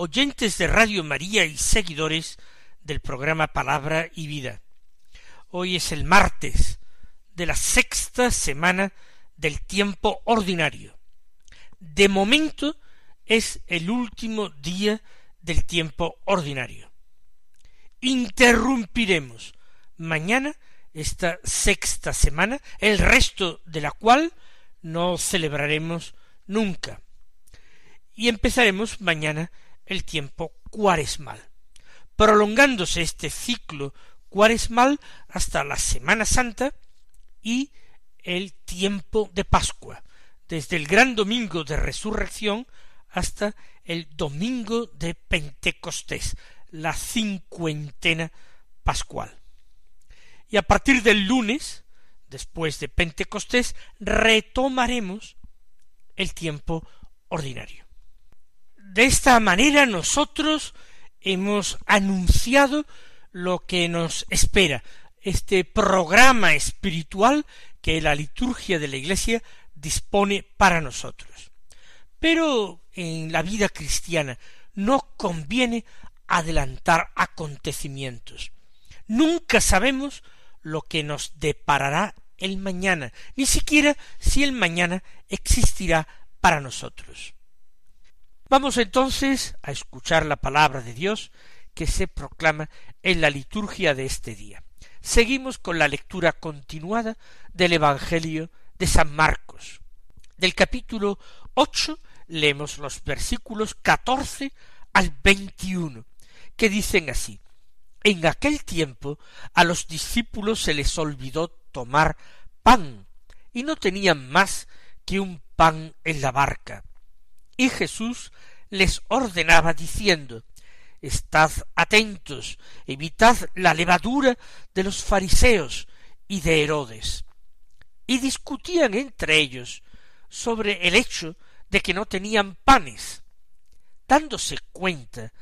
oyentes de Radio María y seguidores del programa Palabra y Vida. Hoy es el martes de la sexta semana del tiempo ordinario. De momento es el último día del tiempo ordinario interrumpiremos mañana esta sexta semana, el resto de la cual no celebraremos nunca. Y empezaremos mañana el tiempo cuaresmal, prolongándose este ciclo cuaresmal hasta la Semana Santa y el tiempo de Pascua, desde el gran domingo de resurrección hasta el domingo de Pentecostés, la cincuentena pascual. Y a partir del lunes, después de Pentecostés, retomaremos el tiempo ordinario. De esta manera nosotros hemos anunciado lo que nos espera, este programa espiritual que la liturgia de la Iglesia dispone para nosotros. Pero en la vida cristiana no conviene adelantar acontecimientos. Nunca sabemos lo que nos deparará el mañana, ni siquiera si el mañana existirá para nosotros. Vamos entonces a escuchar la palabra de Dios que se proclama en la liturgia de este día. Seguimos con la lectura continuada del Evangelio de San Marcos. Del capítulo ocho leemos los versículos catorce al veintiuno que dicen así En aquel tiempo a los discípulos se les olvidó tomar pan, y no tenían más que un pan en la barca. Y Jesús les ordenaba diciendo Estad atentos, evitad la levadura de los fariseos y de Herodes. Y discutían entre ellos sobre el hecho de que no tenían panes. Dándose cuenta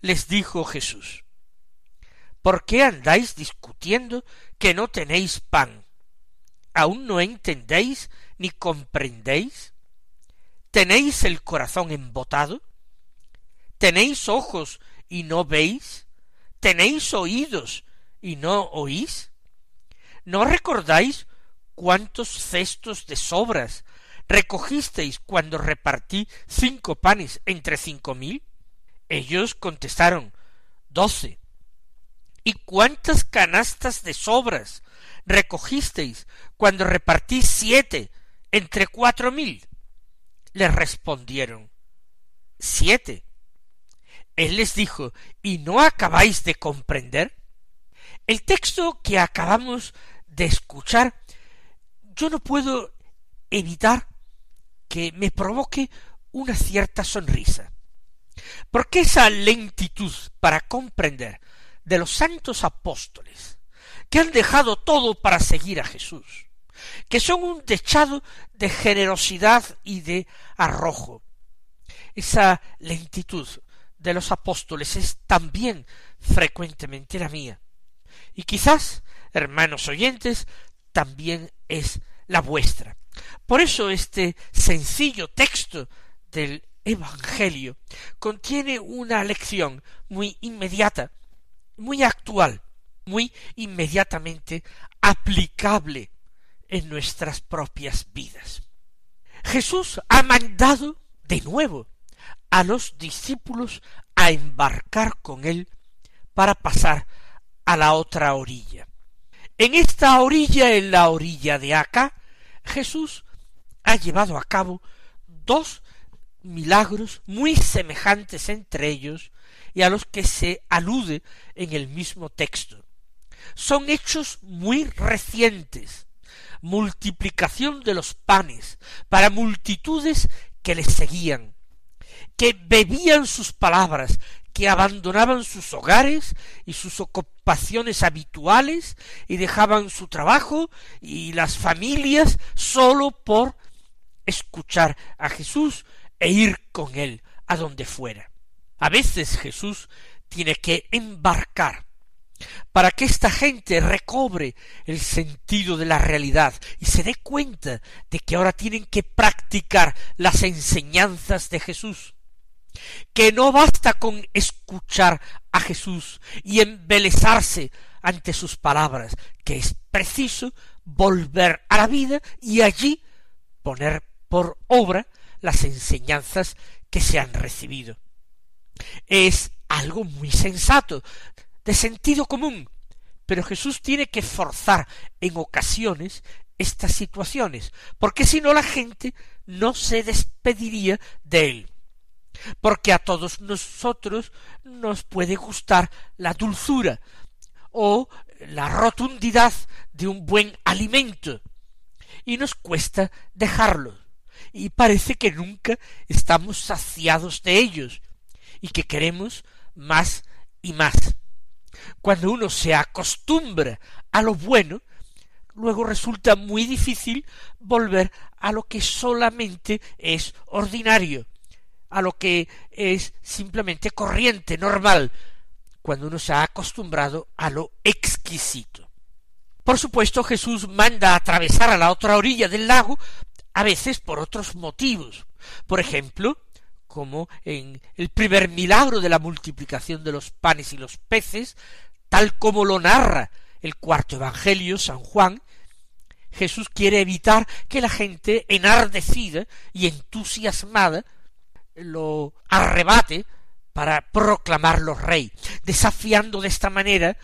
les dijo Jesús, ¿por qué andáis discutiendo que no tenéis pan? ¿Aún no entendéis ni comprendéis? ¿Tenéis el corazón embotado? ¿Tenéis ojos y no veis? ¿Tenéis oídos y no oís? ¿No recordáis cuántos cestos de sobras recogisteis cuando repartí cinco panes entre cinco mil? Ellos contestaron doce. ¿Y cuántas canastas de sobras recogisteis cuando repartí siete entre cuatro mil? Les respondieron siete. Él les dijo ¿Y no acabáis de comprender? El texto que acabamos de escuchar, yo no puedo evitar que me provoque una cierta sonrisa. Porque esa lentitud para comprender de los santos apóstoles, que han dejado todo para seguir a Jesús, que son un dechado de generosidad y de arrojo. Esa lentitud de los apóstoles es también frecuentemente la mía. Y quizás, hermanos oyentes, también es la vuestra. Por eso este sencillo texto del Evangelio contiene una lección muy inmediata, muy actual, muy inmediatamente aplicable en nuestras propias vidas. Jesús ha mandado de nuevo a los discípulos a embarcar con él para pasar a la otra orilla. En esta orilla, en la orilla de acá, Jesús ha llevado a cabo dos milagros muy semejantes entre ellos y a los que se alude en el mismo texto. Son hechos muy recientes, multiplicación de los panes para multitudes que les seguían, que bebían sus palabras, que abandonaban sus hogares y sus ocupaciones habituales y dejaban su trabajo y las familias solo por escuchar a Jesús e ir con él a donde fuera. A veces Jesús tiene que embarcar para que esta gente recobre el sentido de la realidad y se dé cuenta de que ahora tienen que practicar las enseñanzas de Jesús, que no basta con escuchar a Jesús y embelezarse ante sus palabras, que es preciso volver a la vida y allí poner por obra las enseñanzas que se han recibido. Es algo muy sensato, de sentido común, pero Jesús tiene que forzar en ocasiones estas situaciones, porque si no la gente no se despediría de él. Porque a todos nosotros nos puede gustar la dulzura o la rotundidad de un buen alimento, y nos cuesta dejarlo, y parece que nunca estamos saciados de ellos, y que queremos más y más. Cuando uno se acostumbra a lo bueno, luego resulta muy difícil volver a lo que solamente es ordinario, a lo que es simplemente corriente, normal, cuando uno se ha acostumbrado a lo exquisito. Por supuesto, Jesús manda atravesar a la otra orilla del lago, a veces por otros motivos. Por ejemplo, como en el primer milagro de la multiplicación de los panes y los peces, tal como lo narra el cuarto Evangelio, San Juan, Jesús quiere evitar que la gente enardecida y entusiasmada lo arrebate para proclamarlo rey, desafiando de esta manera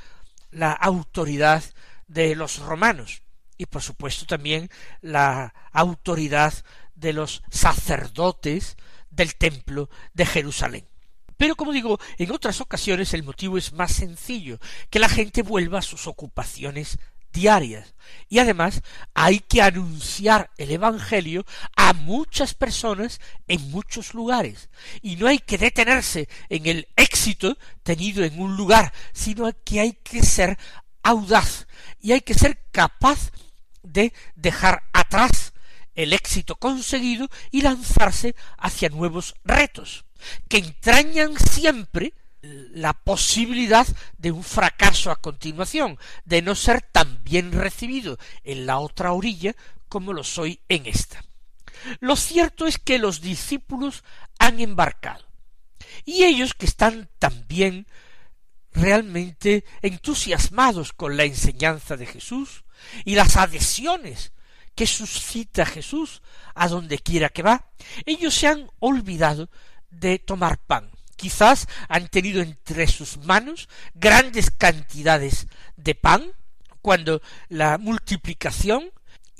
la autoridad de los romanos y por supuesto también la autoridad de los sacerdotes del templo de Jerusalén. Pero como digo, en otras ocasiones el motivo es más sencillo, que la gente vuelva a sus ocupaciones diarias. Y además hay que anunciar el Evangelio a muchas personas en muchos lugares. Y no hay que detenerse en el éxito tenido en un lugar, sino que hay que ser audaz y hay que ser capaz de dejar atrás el éxito conseguido y lanzarse hacia nuevos retos, que entrañan siempre la posibilidad de un fracaso a continuación, de no ser tan bien recibido en la otra orilla como lo soy en esta. Lo cierto es que los discípulos han embarcado, y ellos que están también realmente entusiasmados con la enseñanza de Jesús y las adhesiones que suscita Jesús a donde quiera que va, ellos se han olvidado de tomar pan. Quizás han tenido entre sus manos grandes cantidades de pan, cuando la multiplicación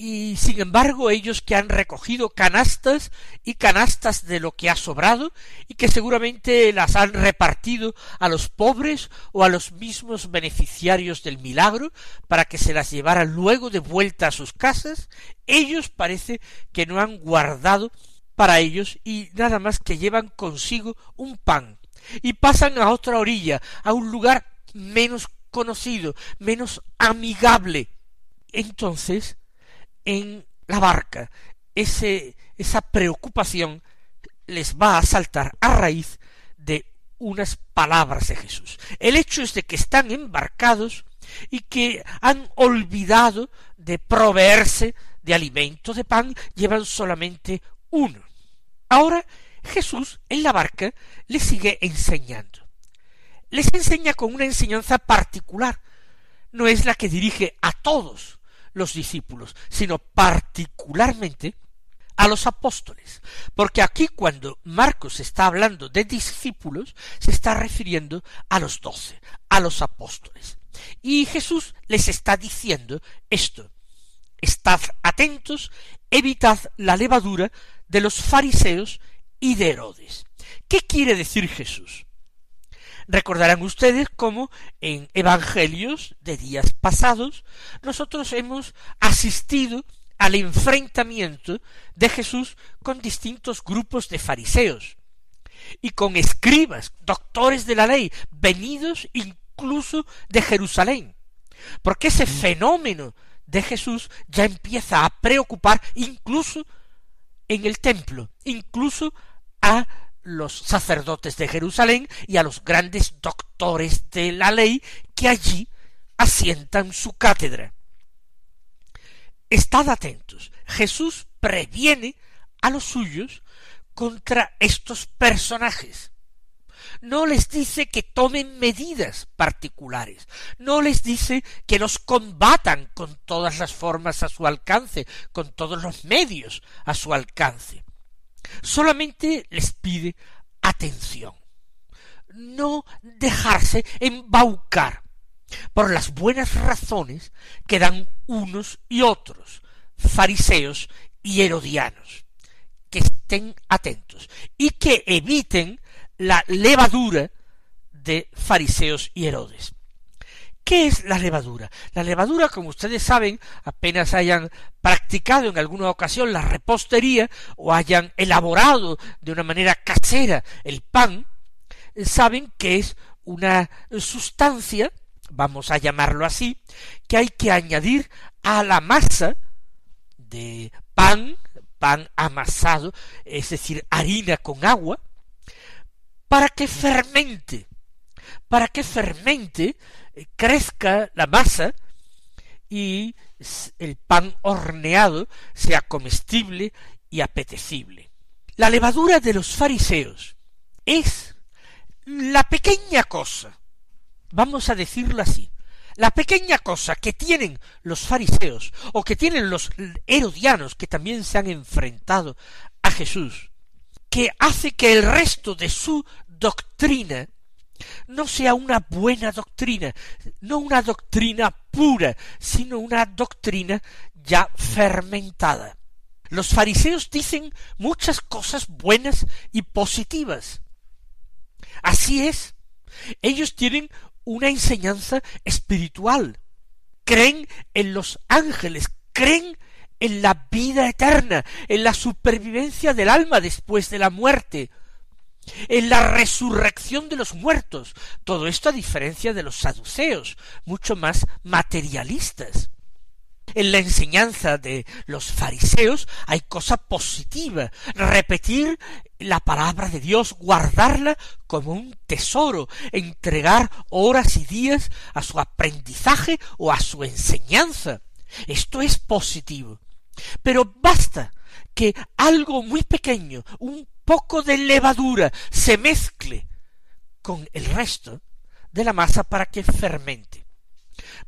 y sin embargo ellos que han recogido canastas y canastas de lo que ha sobrado y que seguramente las han repartido a los pobres o a los mismos beneficiarios del milagro para que se las llevaran luego de vuelta a sus casas, ellos parece que no han guardado para ellos y nada más que llevan consigo un pan y pasan a otra orilla, a un lugar menos conocido, menos amigable. Entonces en la barca, ese, esa preocupación les va a saltar a raíz de unas palabras de Jesús. El hecho es de que están embarcados y que han olvidado de proveerse de alimento de pan, llevan solamente uno. Ahora Jesús en la barca les sigue enseñando. Les enseña con una enseñanza particular. No es la que dirige a todos, los discípulos, sino particularmente a los apóstoles, porque aquí cuando Marcos está hablando de discípulos, se está refiriendo a los doce, a los apóstoles. Y Jesús les está diciendo esto, estad atentos, evitad la levadura de los fariseos y de Herodes. ¿Qué quiere decir Jesús? Recordarán ustedes cómo en evangelios de días pasados nosotros hemos asistido al enfrentamiento de Jesús con distintos grupos de fariseos. y con escribas, doctores de la ley, venidos incluso de Jerusalén. Porque ese fenómeno de Jesús ya empieza a preocupar incluso en el templo, incluso a los sacerdotes de Jerusalén y a los grandes doctores de la ley que allí asientan su cátedra. Estad atentos. Jesús previene a los suyos contra estos personajes. No les dice que tomen medidas particulares, no les dice que los combatan con todas las formas a su alcance, con todos los medios a su alcance. Solamente les pide atención, no dejarse embaucar por las buenas razones que dan unos y otros, fariseos y herodianos, que estén atentos y que eviten la levadura de fariseos y Herodes. ¿Qué es la levadura? La levadura, como ustedes saben, apenas hayan practicado en alguna ocasión la repostería o hayan elaborado de una manera casera el pan, saben que es una sustancia vamos a llamarlo así, que hay que añadir a la masa de pan, pan amasado, es decir, harina con agua, para que fermente, para que fermente, eh, crezca la masa y el pan horneado sea comestible y apetecible. La levadura de los fariseos es la pequeña cosa vamos a decirlo así, la pequeña cosa que tienen los fariseos o que tienen los herodianos que también se han enfrentado a Jesús, que hace que el resto de su doctrina no sea una buena doctrina, no una doctrina pura, sino una doctrina ya fermentada. Los fariseos dicen muchas cosas buenas y positivas. Así es. Ellos tienen una enseñanza espiritual. Creen en los ángeles, creen en la vida eterna, en la supervivencia del alma después de la muerte, en la resurrección de los muertos. Todo esto a diferencia de los saduceos, mucho más materialistas. En la enseñanza de los fariseos hay cosa positiva, repetir la palabra de Dios, guardarla como un tesoro, entregar horas y días a su aprendizaje o a su enseñanza. Esto es positivo. Pero basta que algo muy pequeño, un poco de levadura, se mezcle con el resto de la masa para que fermente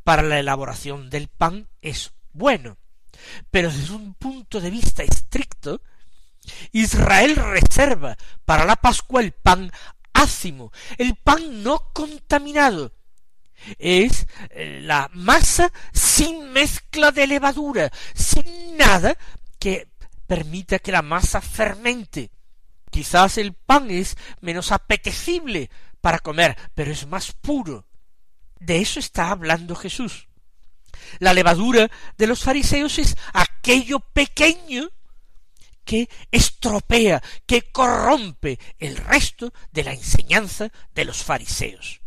para la elaboración del pan es bueno. Pero desde un punto de vista estricto, Israel reserva para la Pascua el pan ácimo, el pan no contaminado. Es eh, la masa sin mezcla de levadura, sin nada que permita que la masa fermente. Quizás el pan es menos apetecible para comer, pero es más puro. De eso está hablando Jesús. La levadura de los fariseos es aquello pequeño que estropea, que corrompe el resto de la enseñanza de los fariseos.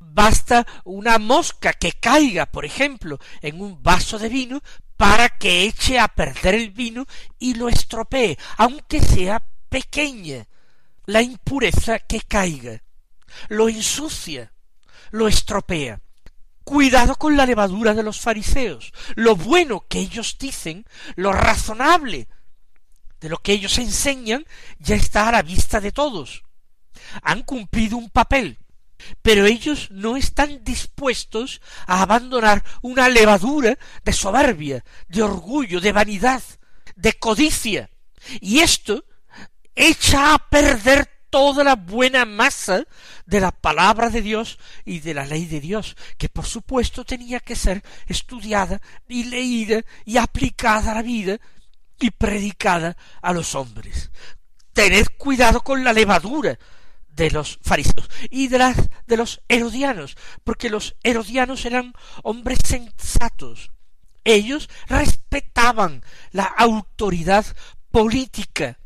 Basta una mosca que caiga, por ejemplo, en un vaso de vino para que eche a perder el vino y lo estropee, aunque sea pequeña. La impureza que caiga lo ensucia, lo estropea. Cuidado con la levadura de los fariseos. Lo bueno que ellos dicen, lo razonable de lo que ellos enseñan, ya está a la vista de todos. Han cumplido un papel, pero ellos no están dispuestos a abandonar una levadura de soberbia, de orgullo, de vanidad, de codicia. Y esto echa a perder toda la buena masa de la palabra de Dios y de la ley de Dios, que por supuesto tenía que ser estudiada y leída y aplicada a la vida y predicada a los hombres. Tened cuidado con la levadura de los fariseos y de, las, de los herodianos, porque los herodianos eran hombres sensatos. Ellos respetaban la autoridad política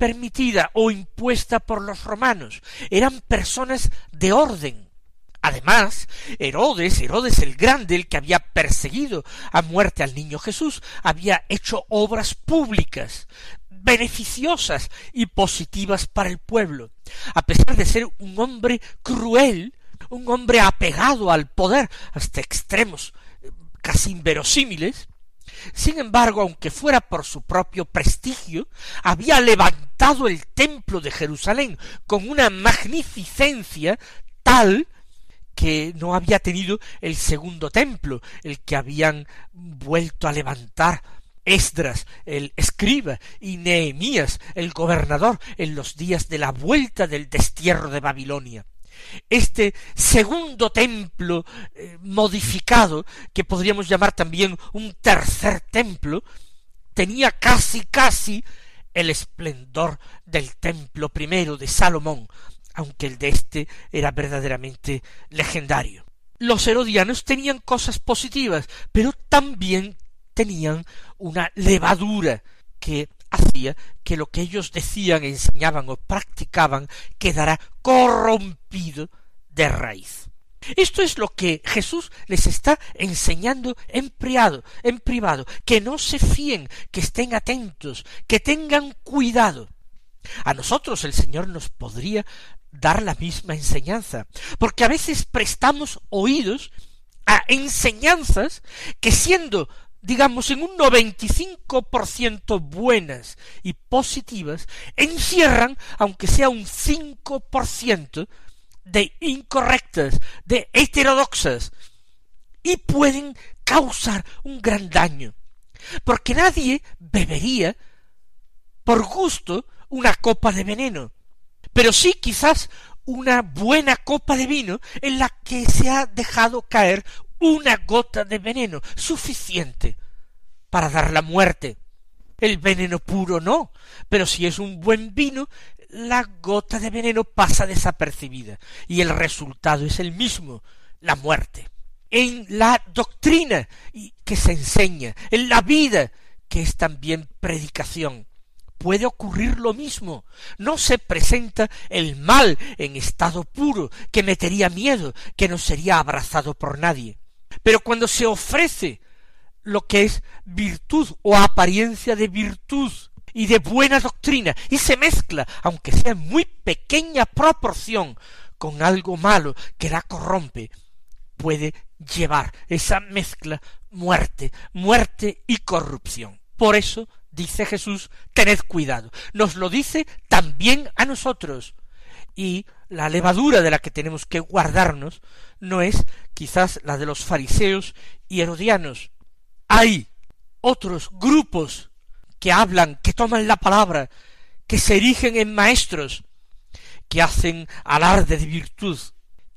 permitida o impuesta por los romanos, eran personas de orden. Además, Herodes, Herodes el Grande, el que había perseguido a muerte al niño Jesús, había hecho obras públicas, beneficiosas y positivas para el pueblo. A pesar de ser un hombre cruel, un hombre apegado al poder hasta extremos eh, casi inverosímiles, sin embargo, aunque fuera por su propio prestigio, había levantado el templo de Jerusalén con una magnificencia tal que no había tenido el segundo templo, el que habían vuelto a levantar Esdras, el escriba, y Nehemías, el gobernador, en los días de la vuelta del destierro de Babilonia. Este segundo templo eh, modificado, que podríamos llamar también un tercer templo, tenía casi casi el esplendor del templo primero de Salomón, aunque el de éste era verdaderamente legendario. Los herodianos tenían cosas positivas, pero también tenían una levadura que hacía que lo que ellos decían, enseñaban o practicaban quedara corrompido de raíz. Esto es lo que Jesús les está enseñando en privado, en privado, que no se fíen, que estén atentos, que tengan cuidado. A nosotros el Señor nos podría dar la misma enseñanza, porque a veces prestamos oídos a enseñanzas que siendo digamos en un noventa y cinco por ciento buenas y positivas, encierran, aunque sea un cinco por ciento, de incorrectas, de heterodoxas, y pueden causar un gran daño, porque nadie bebería por gusto una copa de veneno, pero sí quizás una buena copa de vino en la que se ha dejado caer una gota de veneno suficiente para dar la muerte. El veneno puro no, pero si es un buen vino, la gota de veneno pasa desapercibida y el resultado es el mismo, la muerte. En la doctrina que se enseña, en la vida que es también predicación, puede ocurrir lo mismo. No se presenta el mal en estado puro, que metería miedo, que no sería abrazado por nadie. Pero cuando se ofrece lo que es virtud o apariencia de virtud y de buena doctrina y se mezcla, aunque sea en muy pequeña proporción, con algo malo que la corrompe, puede llevar esa mezcla muerte, muerte y corrupción. Por eso dice Jesús, tened cuidado. Nos lo dice también a nosotros. Y la levadura de la que tenemos que guardarnos no es quizás la de los fariseos y herodianos. Hay otros grupos que hablan, que toman la palabra, que se erigen en maestros, que hacen alarde de virtud,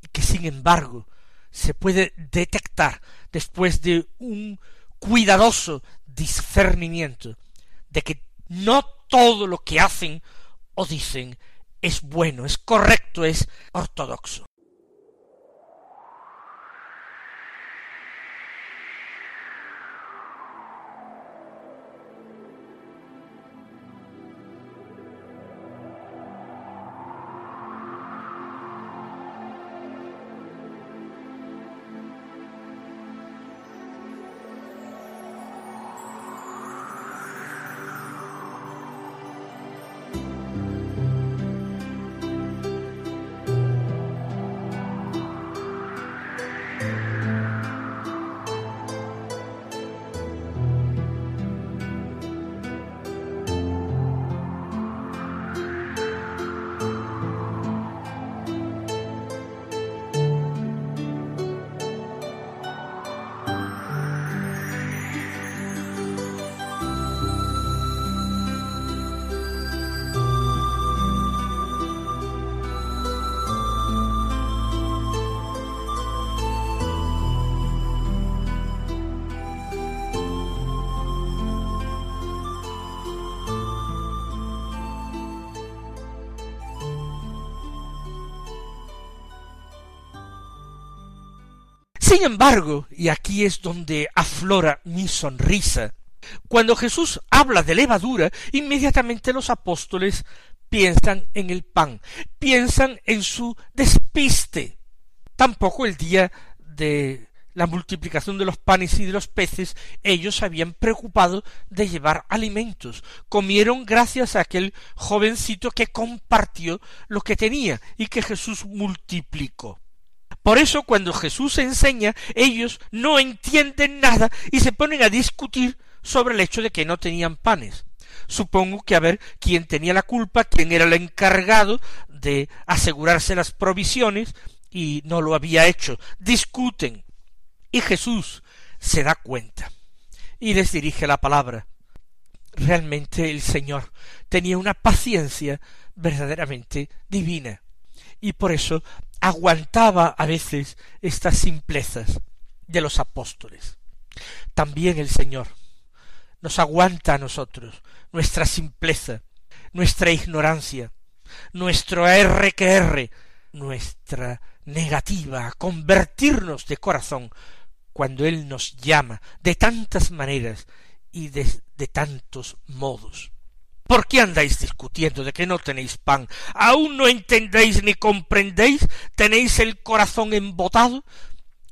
y que sin embargo se puede detectar después de un cuidadoso discernimiento de que no todo lo que hacen o dicen es bueno, es correcto, es ortodoxo. Sin embargo, y aquí es donde aflora mi sonrisa, Cuando Jesús habla de levadura, inmediatamente los apóstoles piensan en el pan, piensan en su despiste. Tampoco el día de la multiplicación de los panes y de los peces, ellos habían preocupado de llevar alimentos. Comieron gracias a aquel jovencito que compartió lo que tenía y que Jesús multiplicó. Por eso cuando Jesús enseña, ellos no entienden nada y se ponen a discutir sobre el hecho de que no tenían panes. Supongo que a ver quién tenía la culpa, quién era el encargado de asegurarse las provisiones y no lo había hecho. Discuten. Y Jesús se da cuenta y les dirige la palabra. Realmente el Señor tenía una paciencia verdaderamente divina y por eso aguantaba a veces estas simplezas de los apóstoles. También el Señor nos aguanta a nosotros nuestra simpleza, nuestra ignorancia, nuestro R que R, nuestra negativa a convertirnos de corazón cuando Él nos llama de tantas maneras y de, de tantos modos. ¿Por qué andáis discutiendo de que no tenéis pan? ¿Aún no entendéis ni comprendéis? ¿Tenéis el corazón embotado?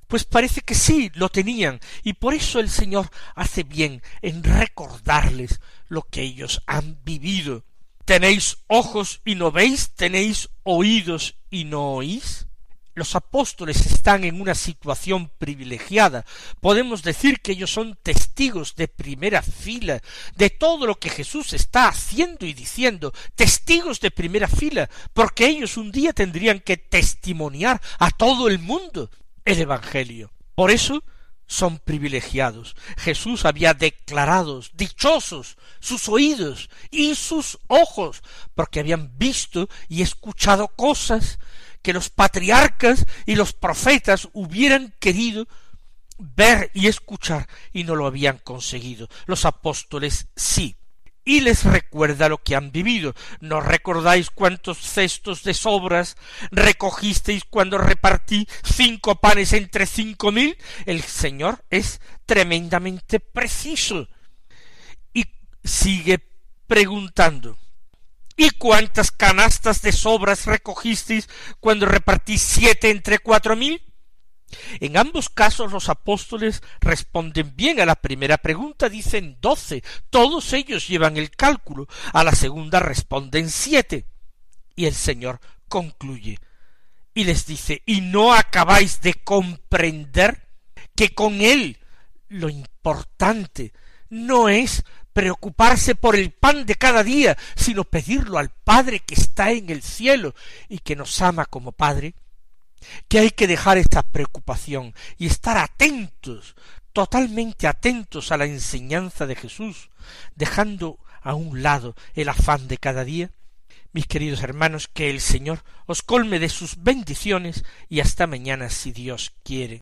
Pues parece que sí, lo tenían, y por eso el Señor hace bien en recordarles lo que ellos han vivido. ¿Tenéis ojos y no veis? ¿Tenéis oídos y no oís? Los apóstoles están en una situación privilegiada. Podemos decir que ellos son testigos de primera fila de todo lo que Jesús está haciendo y diciendo, testigos de primera fila, porque ellos un día tendrían que testimoniar a todo el mundo el Evangelio. Por eso son privilegiados. Jesús había declarado dichosos sus oídos y sus ojos, porque habían visto y escuchado cosas que los patriarcas y los profetas hubieran querido ver y escuchar y no lo habían conseguido. Los apóstoles sí. Y les recuerda lo que han vivido. ¿No recordáis cuántos cestos de sobras recogisteis cuando repartí cinco panes entre cinco mil? El Señor es tremendamente preciso. Y sigue preguntando ¿Y cuántas canastas de sobras recogisteis cuando repartí siete entre cuatro mil? En ambos casos los apóstoles responden bien a la primera pregunta, dicen doce, todos ellos llevan el cálculo, a la segunda responden siete. Y el Señor concluye y les dice, ¿y no acabáis de comprender que con Él lo importante no es preocuparse por el pan de cada día, sino pedirlo al Padre que está en el cielo y que nos ama como Padre, que hay que dejar esta preocupación y estar atentos, totalmente atentos a la enseñanza de Jesús, dejando a un lado el afán de cada día. Mis queridos hermanos, que el Señor os colme de sus bendiciones y hasta mañana si Dios quiere.